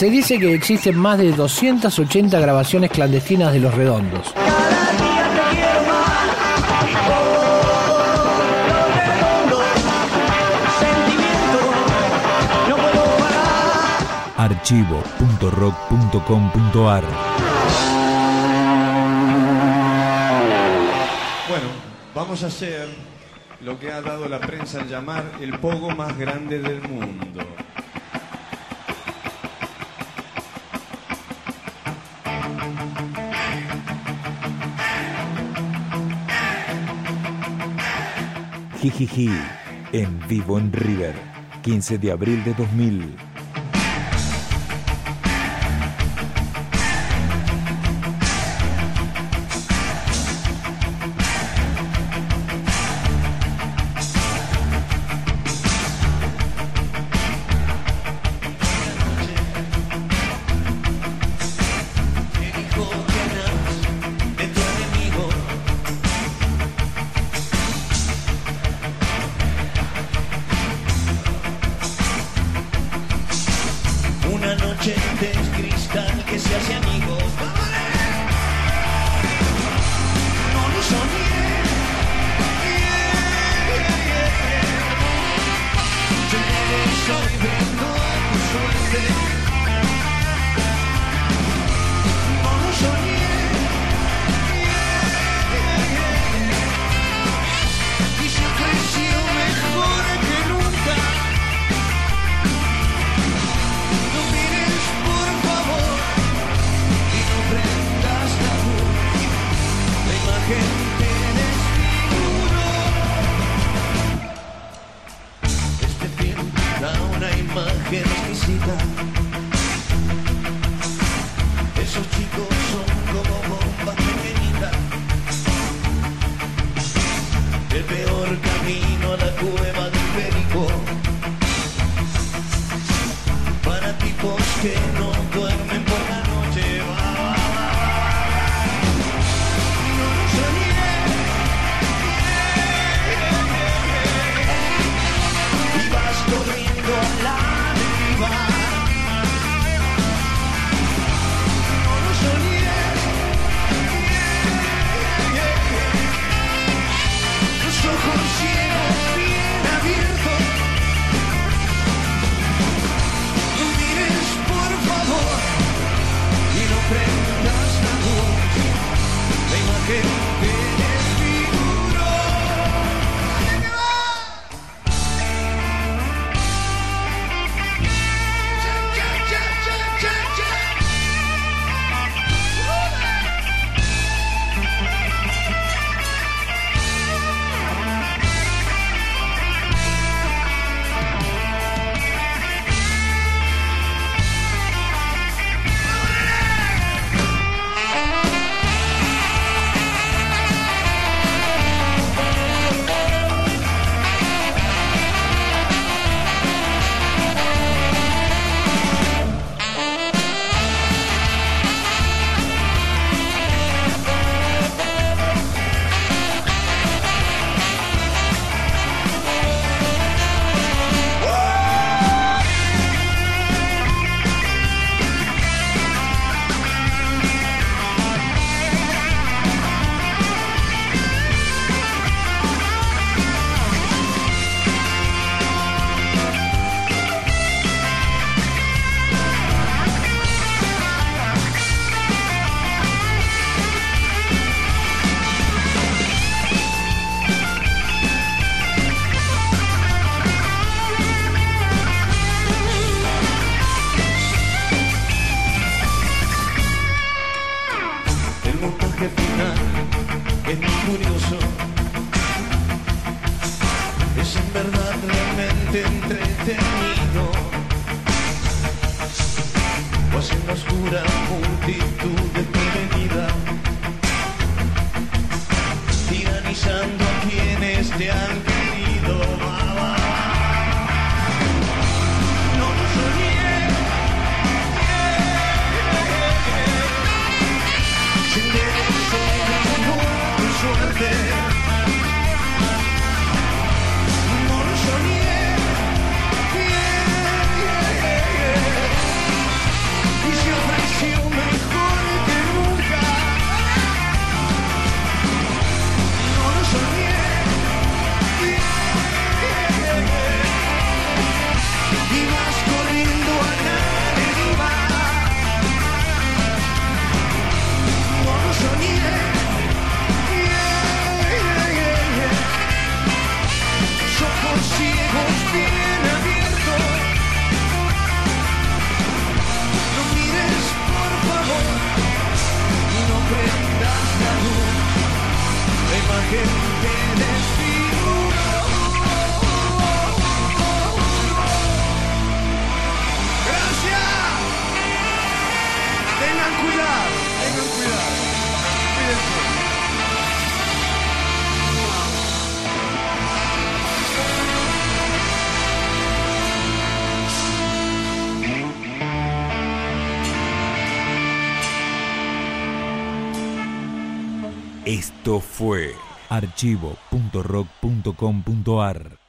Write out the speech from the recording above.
Se dice que existen más de 280 grabaciones clandestinas de Los Redondos. archivo.rock.com.ar Bueno, vamos a hacer lo que ha dado la prensa al llamar el pogo más grande del mundo. Jijiji, en vivo en River, 15 de abril de 2000. mente entretenido. Pues en oscura multitud desprevenida tiranizando a quienes te han querido. No lo Tiene el cuidado, en cuidado, esto fue archivo.rock.com.ar